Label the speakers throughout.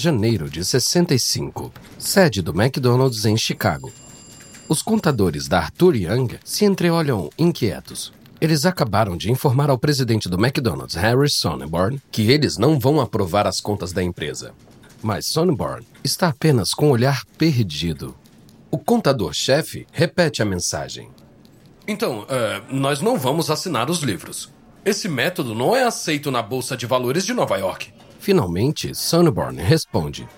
Speaker 1: janeiro de 65, sede do McDonald's em Chicago. Os contadores da Arthur Young se entreolham inquietos. Eles acabaram de informar ao presidente do McDonald's, Harry Sonneborn, que eles não vão aprovar as contas da empresa. Mas Sonneborn está apenas com o olhar perdido. O contador-chefe repete a mensagem.
Speaker 2: Então, uh, nós não vamos assinar os livros. Esse método não é aceito na Bolsa de Valores de Nova York.
Speaker 1: Finalmente, Sonneborn responde.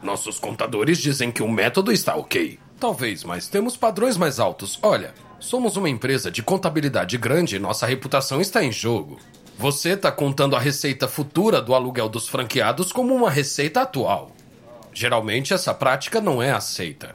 Speaker 2: Nossos contadores dizem que o método está ok. Talvez, mas temos padrões mais altos. Olha, somos uma empresa de contabilidade grande e nossa reputação está em jogo. Você está contando a receita futura do aluguel dos franqueados como uma receita atual. Geralmente, essa prática não é aceita.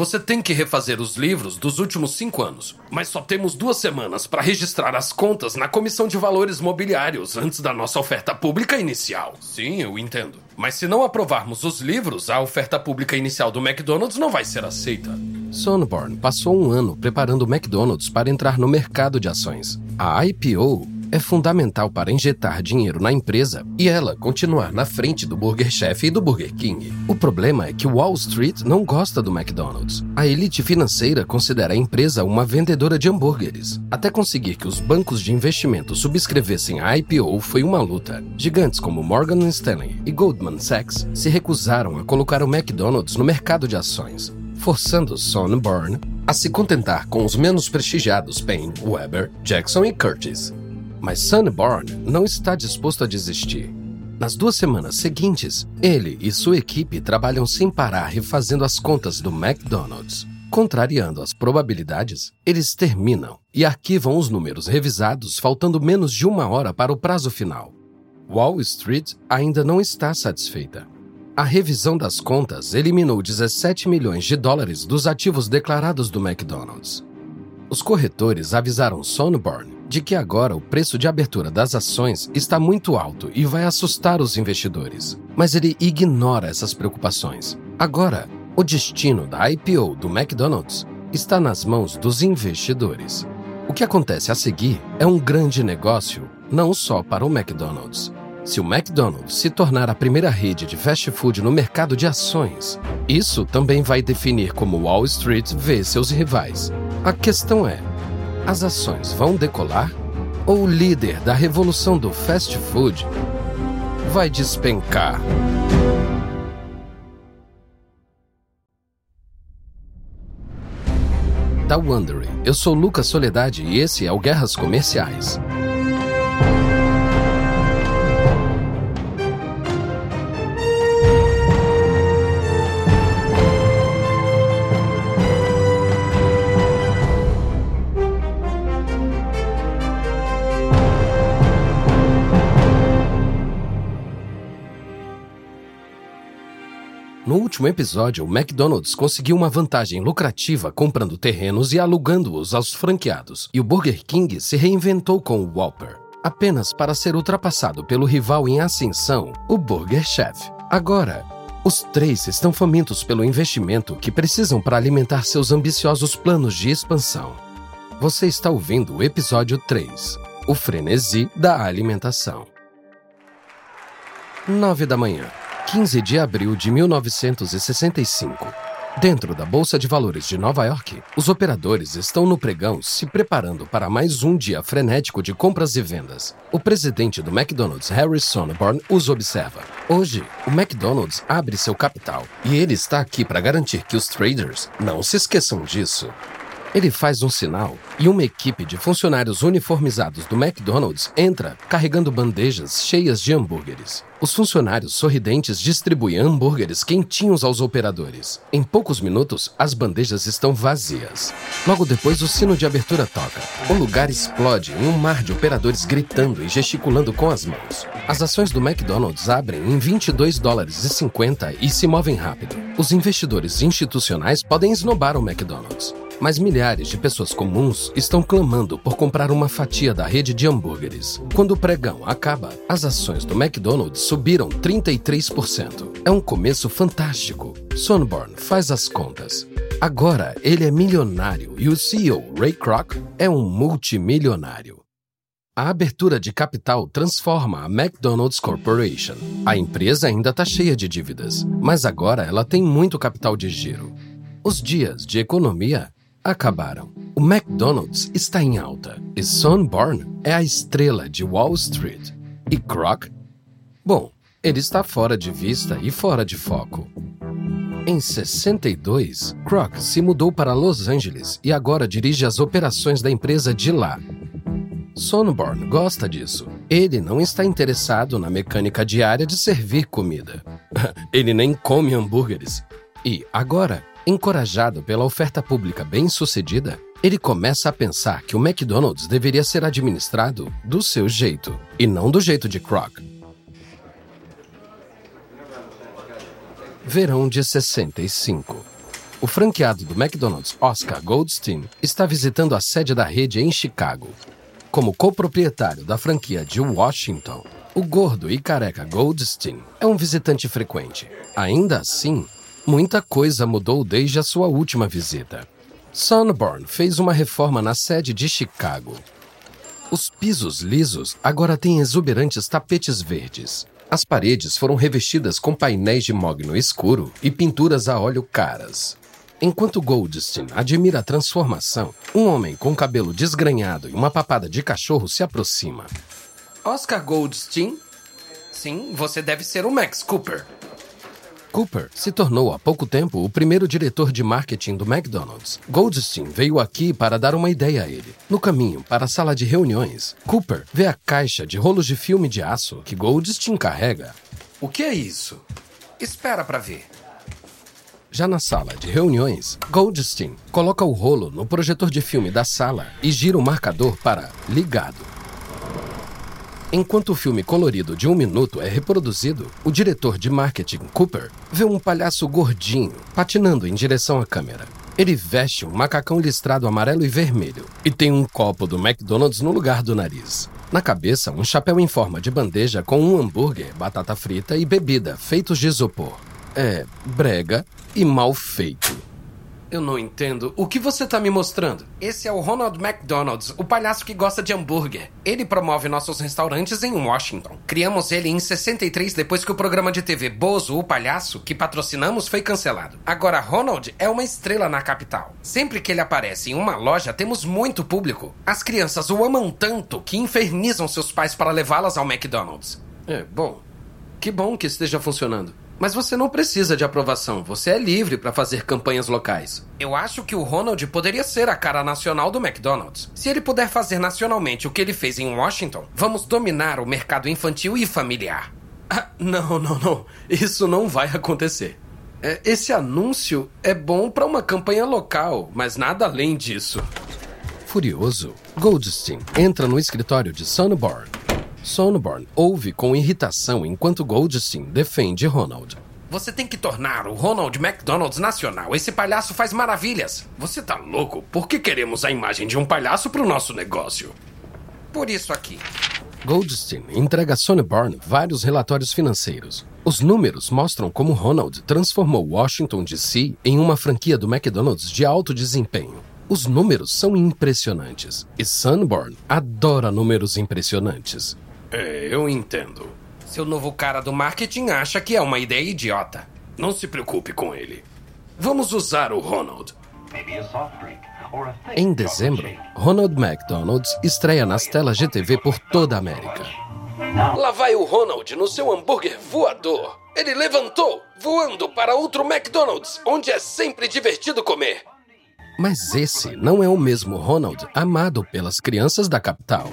Speaker 2: Você tem que refazer os livros dos últimos cinco anos, mas só temos duas semanas para registrar as contas na Comissão de Valores Mobiliários antes da nossa oferta pública inicial. Sim, eu entendo. Mas se não aprovarmos os livros, a oferta pública inicial do McDonald's não vai ser aceita.
Speaker 1: Sonborn passou um ano preparando o McDonald's para entrar no mercado de ações. A IPO é fundamental para injetar dinheiro na empresa e ela continuar na frente do Burger Chef e do Burger King. O problema é que Wall Street não gosta do McDonald's. A elite financeira considera a empresa uma vendedora de hambúrgueres. Até conseguir que os bancos de investimento subscrevessem a IPO foi uma luta. Gigantes como Morgan Stanley e Goldman Sachs se recusaram a colocar o McDonald's no mercado de ações forçando Sonneborn a se contentar com os menos prestigiados Payne, Weber, Jackson e Curtis. Mas Sunborn não está disposto a desistir. Nas duas semanas seguintes, ele e sua equipe trabalham sem parar refazendo as contas do McDonald's. Contrariando as probabilidades, eles terminam e arquivam os números revisados faltando menos de uma hora para o prazo final. Wall Street ainda não está satisfeita. A revisão das contas eliminou 17 milhões de dólares dos ativos declarados do McDonald's. Os corretores avisaram Sonneborn de que agora o preço de abertura das ações está muito alto e vai assustar os investidores. Mas ele ignora essas preocupações. Agora, o destino da IPO do McDonald's está nas mãos dos investidores. O que acontece a seguir é um grande negócio, não só para o McDonald's. Se o McDonald's se tornar a primeira rede de fast food no mercado de ações, isso também vai definir como Wall Street vê seus rivais. A questão é: as ações vão decolar? Ou o líder da revolução do fast food vai despencar? Da Wondery, eu sou Lucas Soledade e esse é o Guerras Comerciais. Último episódio, o McDonald's conseguiu uma vantagem lucrativa comprando terrenos e alugando-os aos franqueados, e o Burger King se reinventou com o Whopper, apenas para ser ultrapassado pelo rival em ascensão, o Burger Chef. Agora, os três estão famintos pelo investimento que precisam para alimentar seus ambiciosos planos de expansão. Você está ouvindo o episódio 3, O Frenesi da Alimentação. 9 da manhã. 15 de abril de 1965. Dentro da Bolsa de Valores de Nova York, os operadores estão no pregão se preparando para mais um dia frenético de compras e vendas. O presidente do McDonald's, Harry Sonneborn, os observa. Hoje, o McDonald's abre seu capital e ele está aqui para garantir que os traders não se esqueçam disso. Ele faz um sinal e uma equipe de funcionários uniformizados do McDonald's entra carregando bandejas cheias de hambúrgueres. Os funcionários sorridentes distribuem hambúrgueres quentinhos aos operadores. Em poucos minutos, as bandejas estão vazias. Logo depois, o sino de abertura toca. O lugar explode em um mar de operadores gritando e gesticulando com as mãos. As ações do McDonald's abrem em 22 dólares e 50 e se movem rápido. Os investidores institucionais podem esnobar o McDonald's mas milhares de pessoas comuns estão clamando por comprar uma fatia da rede de hambúrgueres. Quando o pregão acaba, as ações do McDonald's subiram 33%. É um começo fantástico. Sonborn faz as contas. Agora ele é milionário e o CEO, Ray Kroc, é um multimilionário. A abertura de capital transforma a McDonald's Corporation. A empresa ainda está cheia de dívidas, mas agora ela tem muito capital de giro. Os dias de economia acabaram. O McDonald's está em alta e Sunborn é a estrela de Wall Street. E Kroc? Bom, ele está fora de vista e fora de foco. Em 62, Kroc se mudou para Los Angeles e agora dirige as operações da empresa de lá. Sonborn gosta disso. Ele não está interessado na mecânica diária de servir comida. Ele nem come hambúrgueres. E agora, encorajado pela oferta pública bem-sucedida, ele começa a pensar que o McDonald's deveria ser administrado do seu jeito e não do jeito de Kroc. Verão de 65. O franqueado do McDonald's, Oscar Goldstein, está visitando a sede da rede em Chicago. Como coproprietário da franquia de Washington, o gordo e careca Goldstein é um visitante frequente. Ainda assim, muita coisa mudou desde a sua última visita. Sunborn fez uma reforma na sede de Chicago. Os pisos lisos agora têm exuberantes tapetes verdes. As paredes foram revestidas com painéis de mogno escuro e pinturas a óleo caras. Enquanto Goldstein admira a transformação, um homem com cabelo desgrenhado e uma papada de cachorro se aproxima.
Speaker 2: Oscar Goldstein? Sim, você deve ser o Max Cooper.
Speaker 1: Cooper se tornou há pouco tempo o primeiro diretor de marketing do McDonald's. Goldstein veio aqui para dar uma ideia a ele. No caminho para a sala de reuniões, Cooper vê a caixa de rolos de filme de aço que Goldstein carrega.
Speaker 2: O que é isso? Espera para ver.
Speaker 1: Já na sala de reuniões, Goldstein coloca o rolo no projetor de filme da sala e gira o marcador para ligado. Enquanto o filme colorido de um minuto é reproduzido, o diretor de marketing, Cooper, vê um palhaço gordinho patinando em direção à câmera. Ele veste um macacão listrado amarelo e vermelho e tem um copo do McDonald's no lugar do nariz. Na cabeça, um chapéu em forma de bandeja com um hambúrguer, batata frita e bebida feitos de isopor. É brega e mal feito.
Speaker 2: Eu não entendo. O que você tá me mostrando? Esse é o Ronald McDonald's, o palhaço que gosta de hambúrguer. Ele promove nossos restaurantes em Washington. Criamos ele em 63 depois que o programa de TV Bozo, o Palhaço, que patrocinamos, foi cancelado. Agora, Ronald é uma estrela na capital. Sempre que ele aparece em uma loja, temos muito público. As crianças o amam tanto que infernizam seus pais para levá-las ao McDonald's.
Speaker 1: É, bom. Que bom que esteja funcionando. Mas você não precisa de aprovação, você é livre para fazer campanhas locais.
Speaker 2: Eu acho que o Ronald poderia ser a cara nacional do McDonald's. Se ele puder fazer nacionalmente o que ele fez em Washington, vamos dominar o mercado infantil e familiar.
Speaker 1: Ah, não, não, não. Isso não vai acontecer. É, esse anúncio é bom para uma campanha local, mas nada além disso. Furioso, Goldstein entra no escritório de Sunborn Sonneborn ouve com irritação enquanto Goldstein defende Ronald.
Speaker 2: Você tem que tornar o Ronald McDonald's nacional. Esse palhaço faz maravilhas. Você tá louco? Por que queremos a imagem de um palhaço para o nosso negócio? Por isso aqui.
Speaker 1: Goldstein entrega a Sonneborn vários relatórios financeiros. Os números mostram como Ronald transformou Washington DC em uma franquia do McDonald's de alto desempenho. Os números são impressionantes e Sunborn adora números impressionantes.
Speaker 2: É, eu entendo. Seu novo cara do marketing acha que é uma ideia idiota. Não se preocupe com ele. Vamos usar o Ronald.
Speaker 1: Em dezembro, Ronald McDonald's estreia nas telas de TV por toda a América.
Speaker 2: Lá vai o Ronald no seu hambúrguer voador. Ele levantou, voando para outro McDonald's, onde é sempre divertido comer.
Speaker 1: Mas esse não é o mesmo Ronald amado pelas crianças da capital.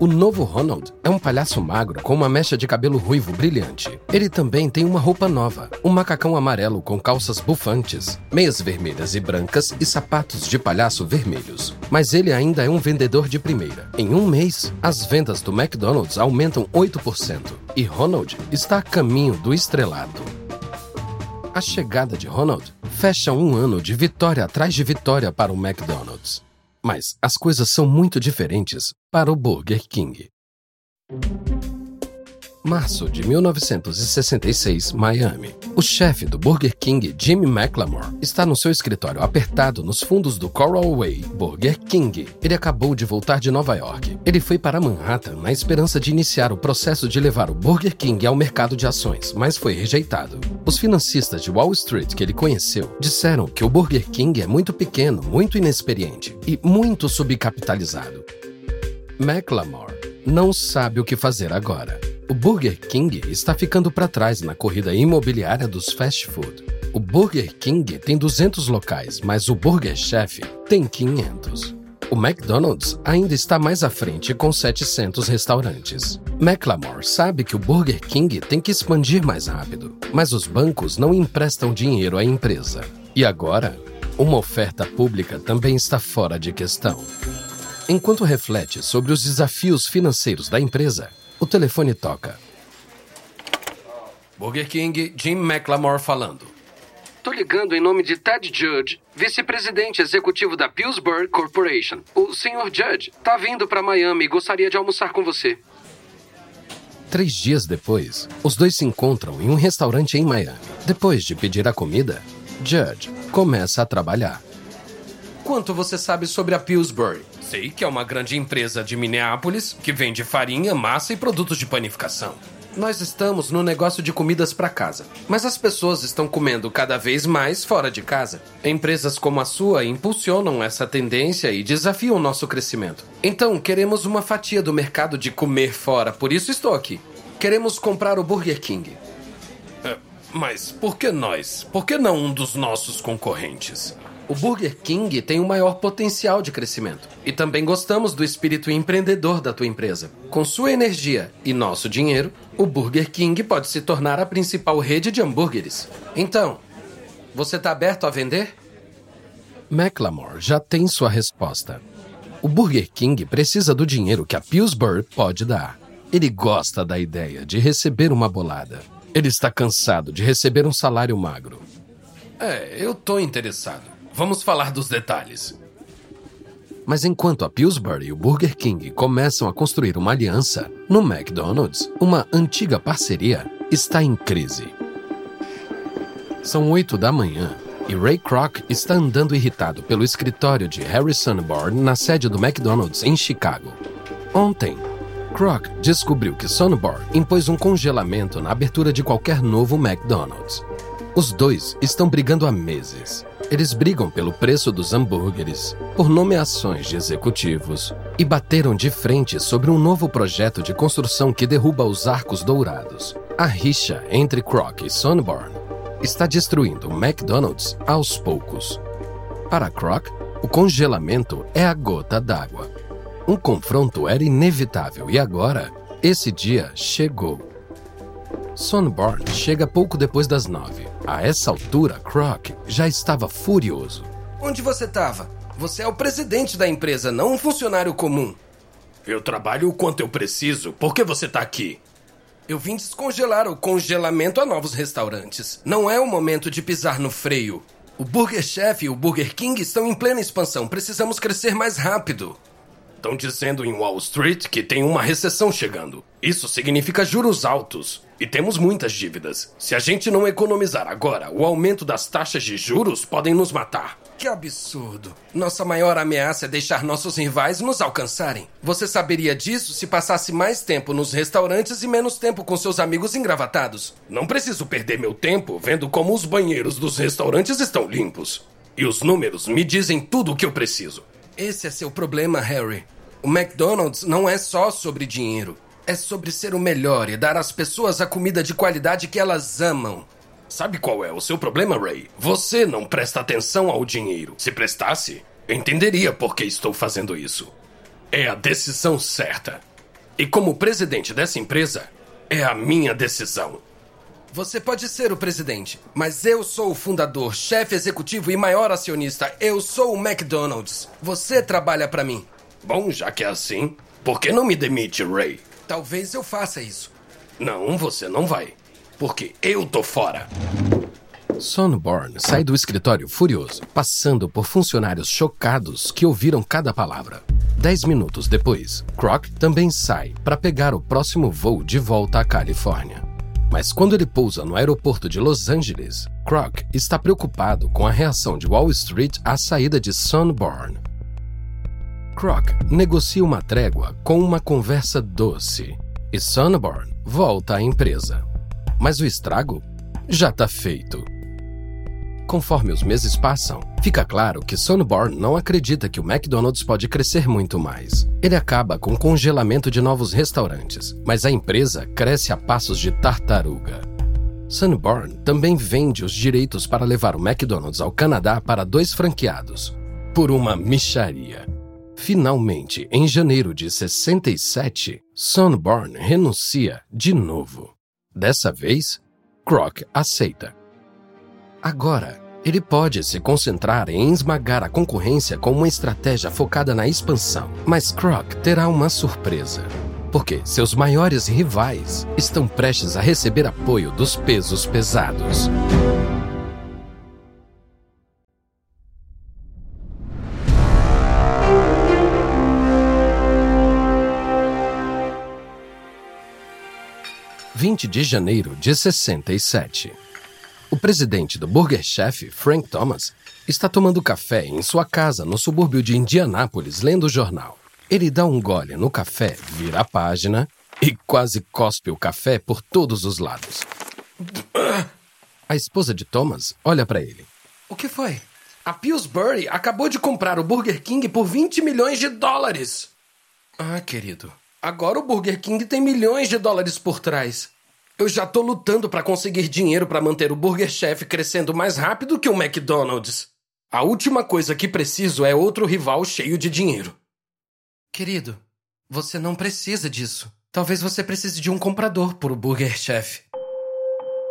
Speaker 1: O novo Ronald é um palhaço magro com uma mecha de cabelo ruivo brilhante. Ele também tem uma roupa nova, um macacão amarelo com calças bufantes, meias vermelhas e brancas e sapatos de palhaço vermelhos. Mas ele ainda é um vendedor de primeira. Em um mês, as vendas do McDonald's aumentam 8% e Ronald está a caminho do estrelado. A chegada de Ronald fecha um ano de vitória atrás de vitória para o McDonald's. Mas as coisas são muito diferentes para o Burger King. Março de 1966, Miami. O chefe do Burger King, Jimmy McLamore, está no seu escritório apertado nos fundos do Coral Way Burger King. Ele acabou de voltar de Nova York. Ele foi para Manhattan na esperança de iniciar o processo de levar o Burger King ao mercado de ações, mas foi rejeitado. Os financistas de Wall Street que ele conheceu disseram que o Burger King é muito pequeno, muito inexperiente e muito subcapitalizado. McLamore não sabe o que fazer agora. O Burger King está ficando para trás na corrida imobiliária dos fast food. O Burger King tem 200 locais, mas o Burger Chef tem 500. O McDonald's ainda está mais à frente com 700 restaurantes. McLamore sabe que o Burger King tem que expandir mais rápido, mas os bancos não emprestam dinheiro à empresa. E agora, uma oferta pública também está fora de questão. Enquanto reflete sobre os desafios financeiros da empresa, o telefone toca.
Speaker 2: Burger King, Jim McLamore falando.
Speaker 3: Tô ligando em nome de Ted Judge, vice-presidente executivo da Pillsbury Corporation. O Sr. Judge tá vindo para Miami e gostaria de almoçar com você.
Speaker 1: Três dias depois, os dois se encontram em um restaurante em Miami. Depois de pedir a comida, Judge começa a trabalhar.
Speaker 2: Quanto você sabe sobre a Pillsbury? Sei que é uma grande empresa de Minneapolis que vende farinha, massa e produtos de panificação. Nós estamos no negócio de comidas para casa, mas as pessoas estão comendo cada vez mais fora de casa. Empresas como a sua impulsionam essa tendência e desafiam nosso crescimento. Então, queremos uma fatia do mercado de comer fora, por isso estou aqui. Queremos comprar o Burger King. É, mas por que nós? Por que não um dos nossos concorrentes? O Burger King tem o maior potencial de crescimento. E também gostamos do espírito empreendedor da tua empresa. Com sua energia e nosso dinheiro, o Burger King pode se tornar a principal rede de hambúrgueres. Então, você está aberto a vender?
Speaker 1: McLamore já tem sua resposta. O Burger King precisa do dinheiro que a Pillsbury pode dar. Ele gosta da ideia de receber uma bolada. Ele está cansado de receber um salário magro.
Speaker 2: É, eu tô interessado. Vamos falar dos detalhes.
Speaker 1: Mas enquanto a Pillsbury e o Burger King começam a construir uma aliança, no McDonald's, uma antiga parceria está em crise. São oito da manhã e Ray Kroc está andando irritado pelo escritório de Harry Sunborn na sede do McDonald's em Chicago. Ontem, Kroc descobriu que Sunborn impôs um congelamento na abertura de qualquer novo McDonald's. Os dois estão brigando há meses. Eles brigam pelo preço dos hambúrgueres, por nomeações de executivos e bateram de frente sobre um novo projeto de construção que derruba os arcos dourados. A rixa entre Kroc e Sunborn está destruindo o McDonald's aos poucos. Para Kroc, o congelamento é a gota d'água. Um confronto era inevitável e agora, esse dia chegou. Sunborn chega pouco depois das nove. A essa altura, Croc já estava furioso.
Speaker 2: Onde você estava? Você é o presidente da empresa, não um funcionário comum. Eu trabalho o quanto eu preciso. Por que você está aqui? Eu vim descongelar o congelamento a novos restaurantes. Não é o momento de pisar no freio. O Burger Chef e o Burger King estão em plena expansão. Precisamos crescer mais rápido. Estão dizendo em Wall Street que tem uma recessão chegando. Isso significa juros altos. E temos muitas dívidas. Se a gente não economizar agora, o aumento das taxas de juros podem nos matar. Que absurdo. Nossa maior ameaça é deixar nossos rivais nos alcançarem. Você saberia disso se passasse mais tempo nos restaurantes e menos tempo com seus amigos engravatados. Não preciso perder meu tempo vendo como os banheiros dos restaurantes estão limpos. E os números me dizem tudo o que eu preciso. Esse é seu problema, Harry. O McDonald's não é só sobre dinheiro. É sobre ser o melhor e dar às pessoas a comida de qualidade que elas amam. Sabe qual é o seu problema, Ray? Você não presta atenção ao dinheiro. Se prestasse, entenderia por que estou fazendo isso. É a decisão certa. E como presidente dessa empresa, é a minha decisão. Você pode ser o presidente, mas eu sou o fundador, chefe executivo e maior acionista. Eu sou o McDonald's. Você trabalha para mim. Bom, já que é assim, por que não me demite, Ray? Talvez eu faça isso. Não, você não vai. Porque eu tô fora.
Speaker 1: Sonborn sai do escritório furioso, passando por funcionários chocados que ouviram cada palavra. Dez minutos depois, Croc também sai para pegar o próximo voo de volta à Califórnia. Mas quando ele pousa no aeroporto de Los Angeles, Croc está preocupado com a reação de Wall Street à saída de Sunborn. Croc negocia uma trégua com uma conversa doce e Sunborn volta à empresa. Mas o estrago já está feito. Conforme os meses passam, fica claro que Sunborn não acredita que o McDonald's pode crescer muito mais. Ele acaba com o congelamento de novos restaurantes, mas a empresa cresce a passos de tartaruga. Sunborn também vende os direitos para levar o McDonald's ao Canadá para dois franqueados, por uma micharia. Finalmente, em janeiro de 67, Sunborn renuncia de novo. Dessa vez, Croc aceita. Agora, ele pode se concentrar em esmagar a concorrência com uma estratégia focada na expansão, mas Croc terá uma surpresa. Porque seus maiores rivais estão prestes a receber apoio dos pesos pesados. Vinte de janeiro de 67. O presidente do Burger Chef, Frank Thomas, está tomando café em sua casa no subúrbio de Indianápolis, lendo o jornal. Ele dá um gole no café, vira a página e quase cospe o café por todos os lados. A esposa de Thomas olha para ele.
Speaker 2: O que foi? A Pillsbury acabou de comprar o Burger King por 20 milhões de dólares. Ah, querido. Agora o Burger King tem milhões de dólares por trás. Eu já tô lutando para conseguir dinheiro para manter o Burger Chef crescendo mais rápido que o McDonald's. A última coisa que preciso é outro rival cheio de dinheiro. Querido, você não precisa disso. Talvez você precise de um comprador o Burger Chef.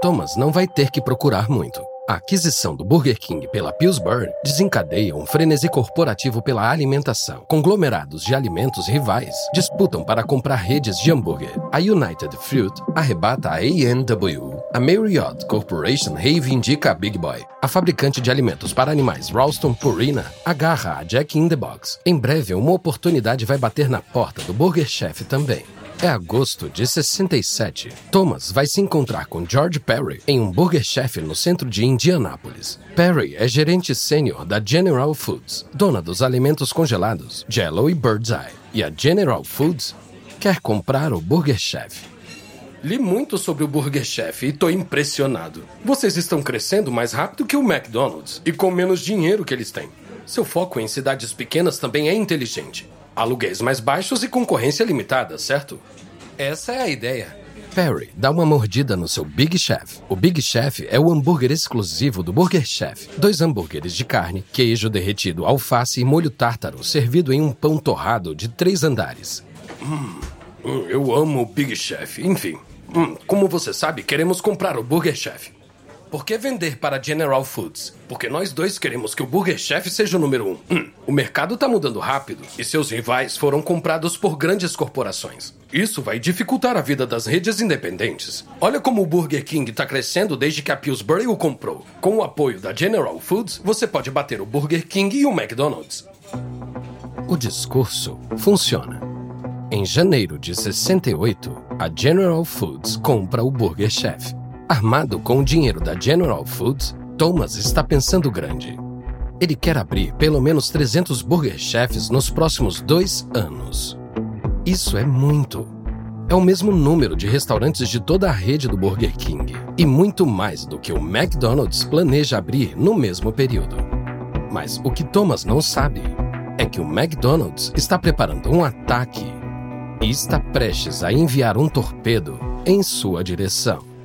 Speaker 1: Thomas não vai ter que procurar muito. A aquisição do Burger King pela Pillsbury desencadeia um frenesi corporativo pela alimentação. Conglomerados de alimentos rivais disputam para comprar redes de hambúrguer. A United Fruit arrebata a A&W. A Marriott Corporation reivindica a Big Boy. A fabricante de alimentos para animais Ralston Purina agarra a Jack in the Box. Em breve, uma oportunidade vai bater na porta do Burger Chef também. É agosto de 67. Thomas vai se encontrar com George Perry em um Burger Chef no centro de Indianápolis. Perry é gerente sênior da General Foods, dona dos alimentos congelados Jello e Bird's Eye. E a General Foods quer comprar o Burger Chef.
Speaker 2: Li muito sobre o Burger Chef e tô impressionado. Vocês estão crescendo mais rápido que o McDonald's e com menos dinheiro que eles têm. Seu foco em cidades pequenas também é inteligente. Aluguéis mais baixos e concorrência limitada, certo? Essa é a ideia.
Speaker 1: Perry dá uma mordida no seu Big Chef. O Big Chef é o hambúrguer exclusivo do Burger Chef. Dois hambúrgueres de carne, queijo derretido, alface e molho tártaro, servido em um pão torrado de três andares.
Speaker 2: Hum, eu amo o Big Chef. Enfim, hum, como você sabe, queremos comprar o Burger Chef. Por que vender para General Foods? Porque nós dois queremos que o Burger Chef seja o número um. Hum, o mercado está mudando rápido e seus rivais foram comprados por grandes corporações. Isso vai dificultar a vida das redes independentes. Olha como o Burger King está crescendo desde que a Pillsbury o comprou. Com o apoio da General Foods, você pode bater o Burger King e o McDonald's.
Speaker 1: O discurso funciona. Em janeiro de 68, a General Foods compra o Burger Chef. Armado com o dinheiro da General Foods, Thomas está pensando grande. Ele quer abrir pelo menos 300 Burger Chefs nos próximos dois anos. Isso é muito. É o mesmo número de restaurantes de toda a rede do Burger King e muito mais do que o McDonald's planeja abrir no mesmo período. Mas o que Thomas não sabe é que o McDonald's está preparando um ataque e está prestes a enviar um torpedo em sua direção.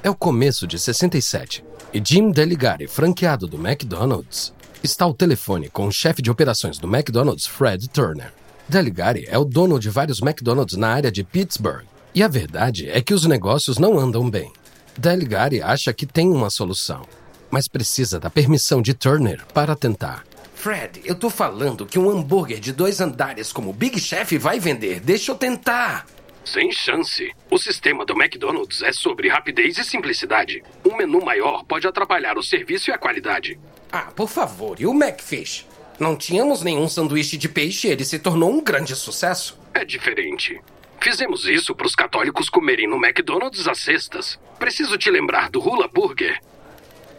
Speaker 1: É o começo de 67 e Jim Deligari, franqueado do McDonald's, está ao telefone com o chefe de operações do McDonald's, Fred Turner. Deligari é o dono de vários McDonald's na área de Pittsburgh e a verdade é que os negócios não andam bem. Deligari acha que tem uma solução, mas precisa da permissão de Turner para tentar.
Speaker 2: Fred, eu tô falando que um hambúrguer de dois andares como Big Chef vai vender. Deixa eu tentar.
Speaker 3: Sem chance. O sistema do McDonald's é sobre rapidez e simplicidade. Um menu maior pode atrapalhar o serviço e a qualidade.
Speaker 2: Ah, por favor, e o McFish? Não tínhamos nenhum sanduíche de peixe e ele se tornou um grande sucesso.
Speaker 3: É diferente. Fizemos isso para os católicos comerem no McDonald's às sextas. Preciso te lembrar do Hula Burger.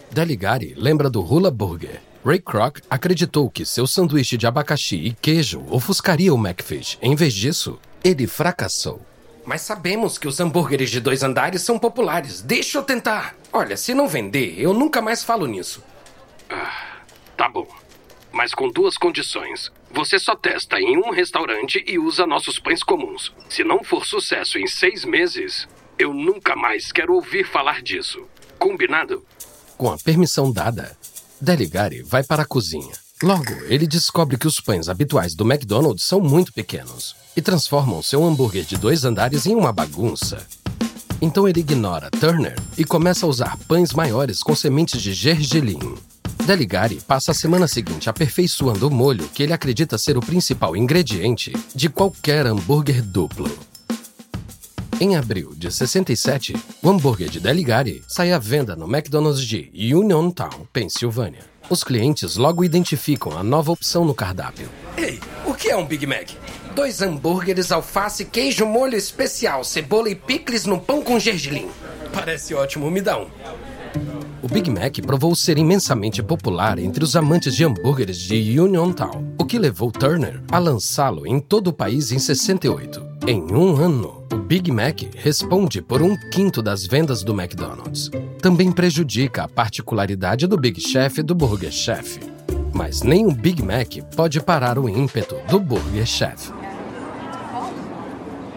Speaker 1: Deligari lembra do Hula Burger. Ray Kroc acreditou que seu sanduíche de abacaxi e queijo ofuscaria o McFish. Em vez disso, ele fracassou.
Speaker 2: Mas sabemos que os hambúrgueres de dois andares são populares. Deixa eu tentar. Olha, se não vender, eu nunca mais falo nisso.
Speaker 3: Ah, tá bom mas com duas condições. Você só testa em um restaurante e usa nossos pães comuns. Se não for sucesso em seis meses, eu nunca mais quero ouvir falar disso. Combinado?
Speaker 1: Com a permissão dada, Deligari vai para a cozinha. Logo, ele descobre que os pães habituais do McDonald's são muito pequenos e transformam seu hambúrguer de dois andares em uma bagunça. Então ele ignora Turner e começa a usar pães maiores com sementes de gergelim. Deligari passa a semana seguinte aperfeiçoando o molho que ele acredita ser o principal ingrediente de qualquer hambúrguer duplo. Em abril de 67, o hambúrguer de Deligari sai à venda no McDonald's de Uniontown, Pensilvânia. Os clientes logo identificam a nova opção no cardápio.
Speaker 2: Ei, o que é um Big Mac? Dois hambúrgueres, alface, queijo, molho especial, cebola e picles no pão com gergelim. Parece ótimo, me dá um.
Speaker 1: O Big Mac provou ser imensamente popular entre os amantes de hambúrgueres de Uniontown, o que levou Turner a lançá-lo em todo o país em 68. Em um ano, o Big Mac responde por um quinto das vendas do McDonald's. Também prejudica a particularidade do Big Chef e do Burger Chef. Mas nem o Big Mac pode parar o ímpeto do Burger Chef.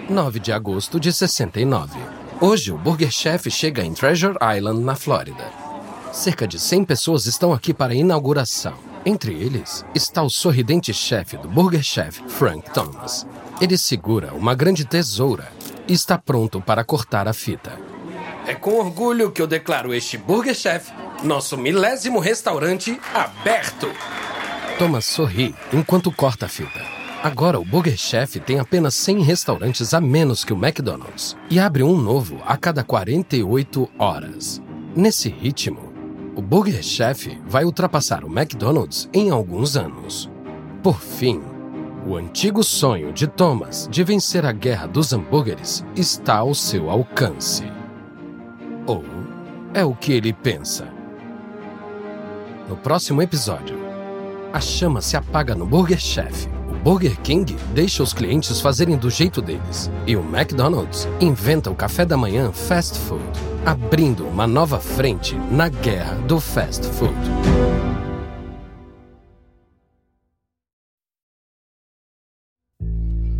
Speaker 1: 9 de agosto de 69. Hoje, o Burger Chef chega em Treasure Island, na Flórida. Cerca de 100 pessoas estão aqui para a inauguração. Entre eles está o sorridente chefe do Burger Chef, Frank Thomas. Ele segura uma grande tesoura e está pronto para cortar a fita.
Speaker 2: É com orgulho que eu declaro este Burger Chef nosso milésimo restaurante aberto.
Speaker 1: Thomas sorri enquanto corta a fita. Agora o Burger Chef tem apenas 100 restaurantes a menos que o McDonald's e abre um novo a cada 48 horas. Nesse ritmo, o Burger Chef vai ultrapassar o McDonald's em alguns anos. Por fim, o antigo sonho de Thomas de vencer a guerra dos hambúrgueres está ao seu alcance. Ou é o que ele pensa. No próximo episódio, a chama se apaga no Burger Chef. Burger King deixa os clientes fazerem do jeito deles. E o McDonald's inventa o café da manhã fast food, abrindo uma nova frente na guerra do fast food.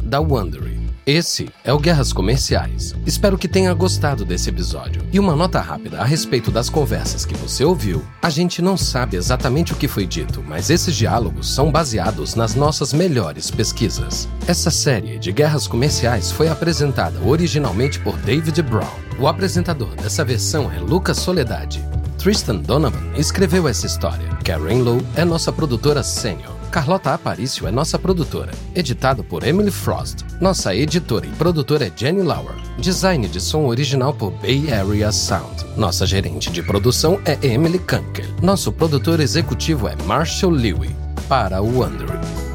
Speaker 1: Da Wondery. Esse é o Guerras Comerciais. Espero que tenha gostado desse episódio. E uma nota rápida a respeito das conversas que você ouviu. A gente não sabe exatamente o que foi dito, mas esses diálogos são baseados nas nossas melhores pesquisas. Essa série de Guerras Comerciais foi apresentada originalmente por David Brown. O apresentador dessa versão é Lucas Soledade. Tristan Donovan escreveu essa história. Karen Lowe é nossa produtora sênior. Carlota Aparício é nossa produtora. Editado por Emily Frost. Nossa editora e produtora é Jenny Lauer. Design de som original por Bay Area Sound. Nossa gerente de produção é Emily Kunkel. Nosso produtor executivo é Marshall Lewy. Para o Wondering.